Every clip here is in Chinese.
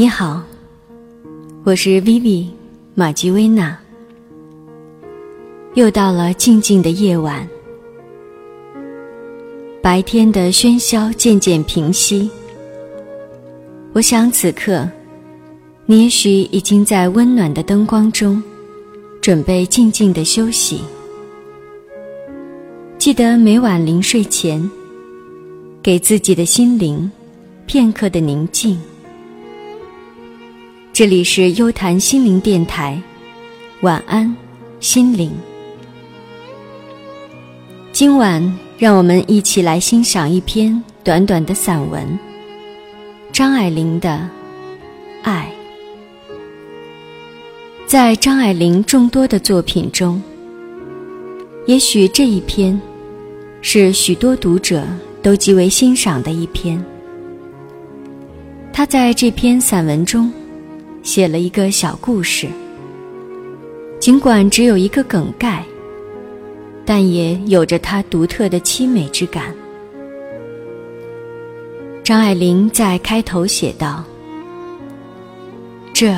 你好，我是 Vivi 马吉薇娜。又到了静静的夜晚，白天的喧嚣渐渐平息。我想此刻，你也许已经在温暖的灯光中，准备静静的休息。记得每晚临睡前，给自己的心灵片刻的宁静。这里是优谈心灵电台，晚安，心灵。今晚让我们一起来欣赏一篇短短的散文——张爱玲的《爱》。在张爱玲众多的作品中，也许这一篇是许多读者都极为欣赏的一篇。她在这篇散文中。写了一个小故事，尽管只有一个梗概，但也有着它独特的凄美之感。张爱玲在开头写道：“这，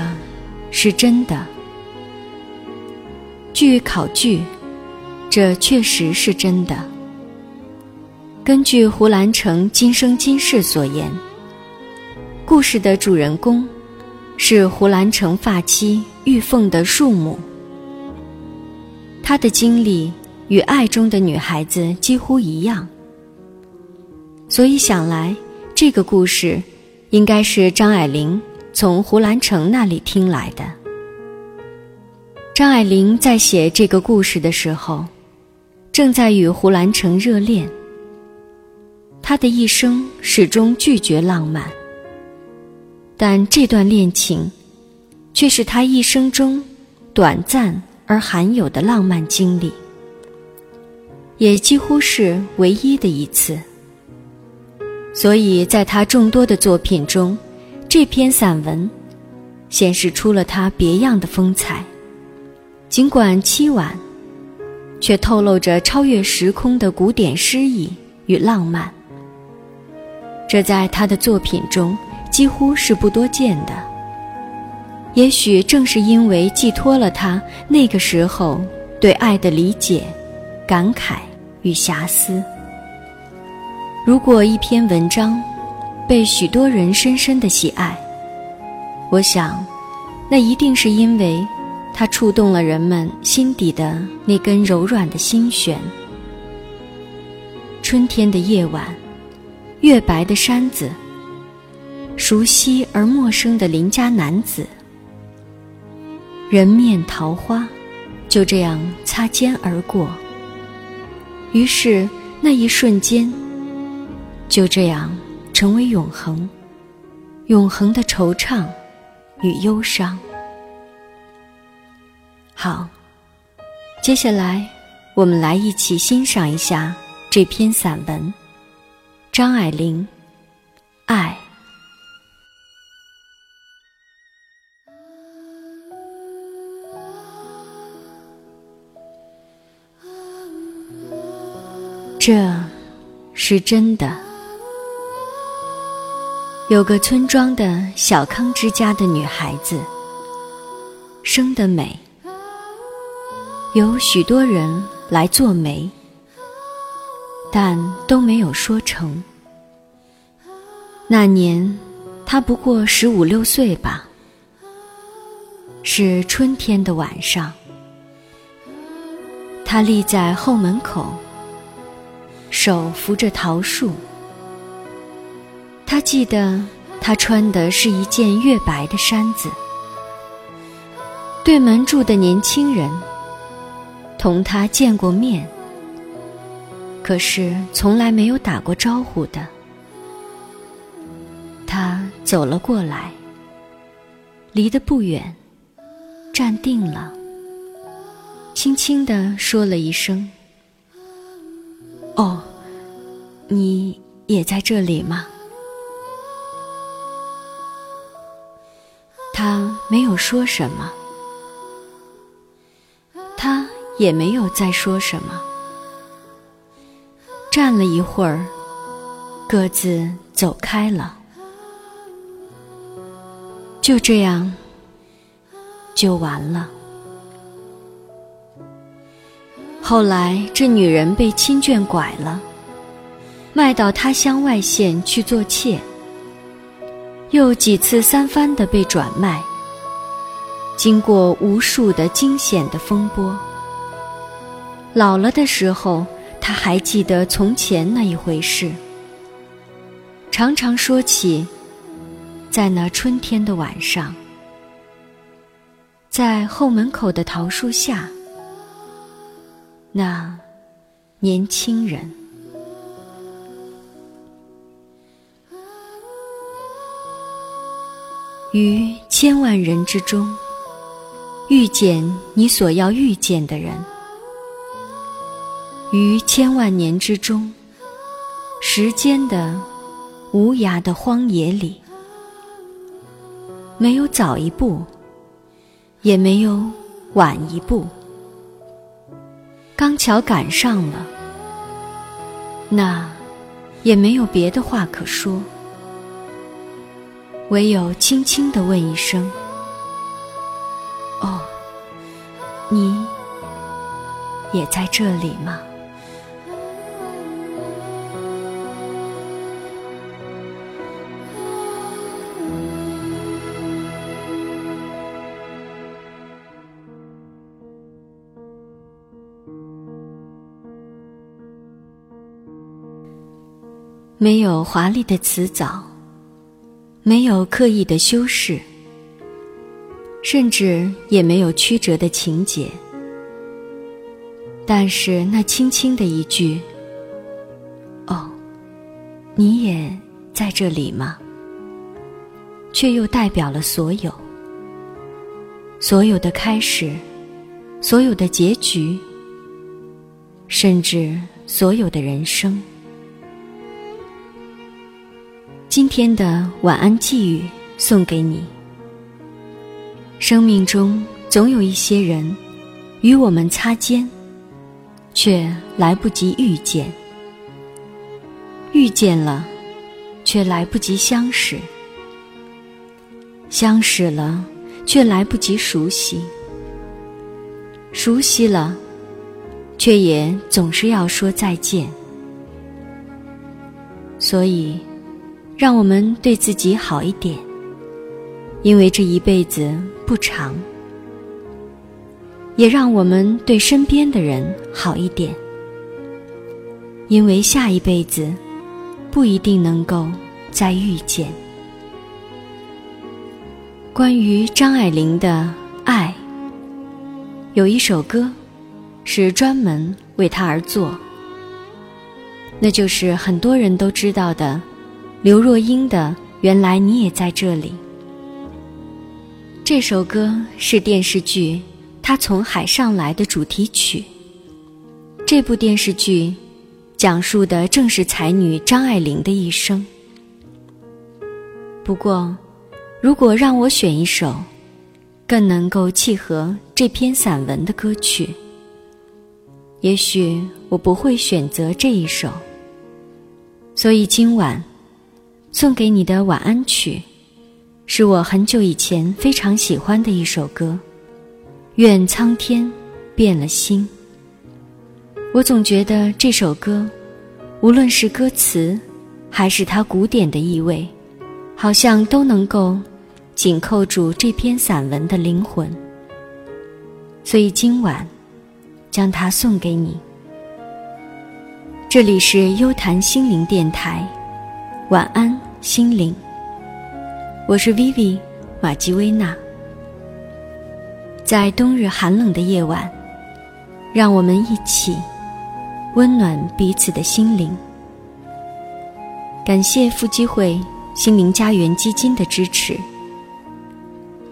是真的。据考据，这确实是真的。根据胡兰成今生今世所言，故事的主人公。”是胡兰成发妻玉凤的庶母，她的经历与爱中的女孩子几乎一样，所以想来这个故事应该是张爱玲从胡兰成那里听来的。张爱玲在写这个故事的时候，正在与胡兰成热恋，她的一生始终拒绝浪漫。但这段恋情，却是他一生中短暂而罕有的浪漫经历，也几乎是唯一的一次。所以在他众多的作品中，这篇散文显示出了他别样的风采。尽管凄婉，却透露着超越时空的古典诗意与浪漫。这在他的作品中。几乎是不多见的。也许正是因为寄托了他那个时候对爱的理解、感慨与遐思。如果一篇文章被许多人深深的喜爱，我想，那一定是因为它触动了人们心底的那根柔软的心弦。春天的夜晚，月白的山子。熟悉而陌生的邻家男子，人面桃花，就这样擦肩而过。于是那一瞬间，就这样成为永恒，永恒的惆怅与忧伤。好，接下来我们来一起欣赏一下这篇散文，张爱玲，《这，是真的。有个村庄的小康之家的女孩子，生得美，有许多人来做媒，但都没有说成。那年，她不过十五六岁吧。是春天的晚上，她立在后门口。手扶着桃树，他记得，他穿的是一件月白的衫子。对门住的年轻人，同他见过面，可是从来没有打过招呼的。他走了过来，离得不远，站定了，轻轻地说了一声。哦，你也在这里吗？他没有说什么，他也没有再说什么。站了一会儿，各自走开了。就这样，就完了。后来，这女人被亲眷拐了，卖到他乡外县去做妾，又几次三番的被转卖。经过无数的惊险的风波，老了的时候，他还记得从前那一回事，常常说起，在那春天的晚上，在后门口的桃树下，那年轻人，于千万人之中。遇见你所要遇见的人，于千万年之中，时间的无涯的荒野里，没有早一步，也没有晚一步，刚巧赶上了，那也没有别的话可说，唯有轻轻的问一声。哦你也在这里吗？没有华丽的辞藻，没有刻意的修饰。甚至也没有曲折的情节，但是那轻轻的一句“哦，你也在这里吗？”却又代表了所有，所有的开始，所有的结局，甚至所有的人生。今天的晚安寄语送给你。生命中总有一些人，与我们擦肩，却来不及遇见；遇见了，却来不及相识；相识了，却来不及熟悉；熟悉了，却也总是要说再见。所以，让我们对自己好一点，因为这一辈子。不长，也让我们对身边的人好一点，因为下一辈子不一定能够再遇见。关于张爱玲的爱，有一首歌是专门为她而作，那就是很多人都知道的刘若英的《原来你也在这里》。这首歌是电视剧《他从海上来的》主题曲。这部电视剧讲述的正是才女张爱玲的一生。不过，如果让我选一首更能够契合这篇散文的歌曲，也许我不会选择这一首。所以今晚送给你的晚安曲。是我很久以前非常喜欢的一首歌，愿苍天变了心。我总觉得这首歌，无论是歌词，还是它古典的意味，好像都能够紧扣住这篇散文的灵魂。所以今晚，将它送给你。这里是优谈心灵电台，晚安，心灵。我是 Vivi 马吉薇娜，在冬日寒冷的夜晚，让我们一起温暖彼此的心灵。感谢富基会心灵家园基金的支持。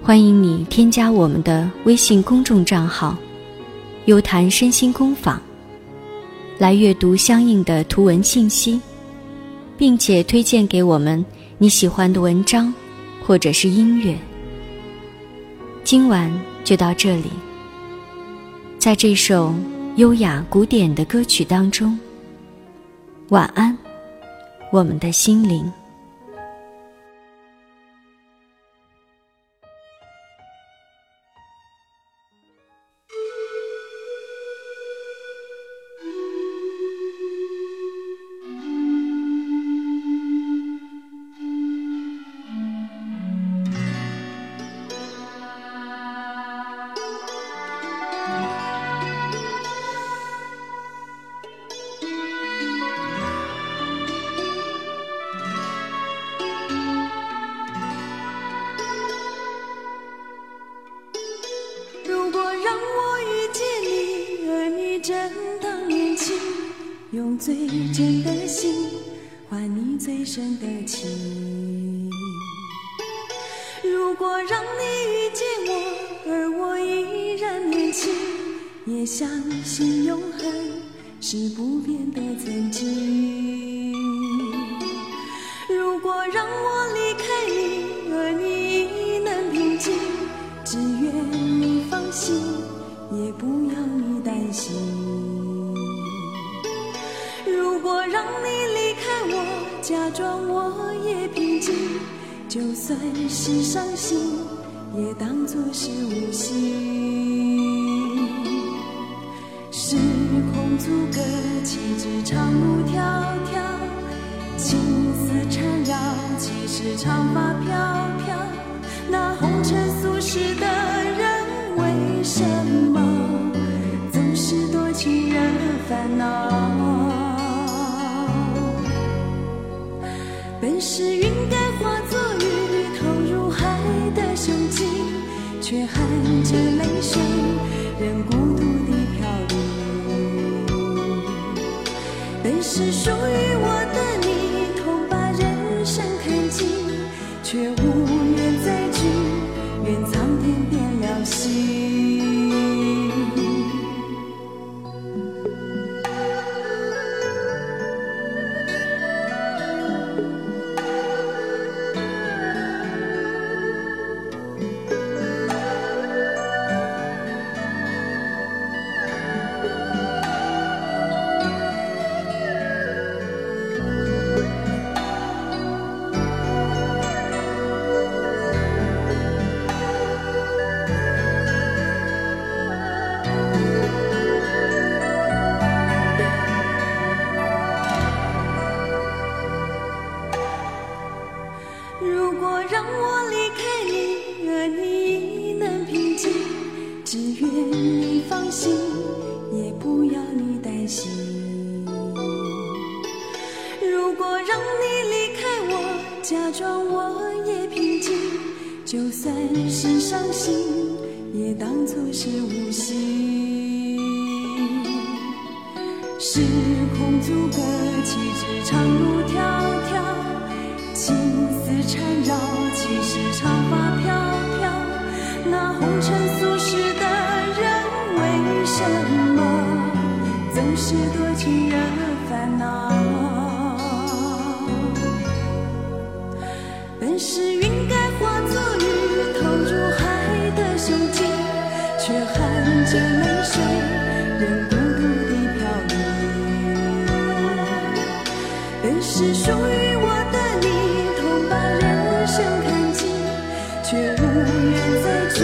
欢迎你添加我们的微信公众账号“优谈身心工坊”，来阅读相应的图文信息，并且推荐给我们你喜欢的文章。或者是音乐，今晚就到这里。在这首优雅古典的歌曲当中，晚安，我们的心灵。如果让我遇见你，而你正当年轻，用最真的心换你最深的情。如果让你遇见我，而我依然年轻，也相信永恒是不变的曾经。如果让我。是伤心，也当作是无心。时空阻隔，岂止长路迢迢，情丝缠绕，岂是长发飘飘？那红尘俗世的人，为什么总是多情人烦恼？本是云任孤独地飘零。本是属于我心，也当作是无心。时空阻隔，岂止长路迢迢？情丝缠绕，岂是长发飘飘？那红尘俗世的人，为什么总是多情惹烦恼？着泪水，任孤独地飘零。本是属于我的你，同把人生看尽，却无缘再聚，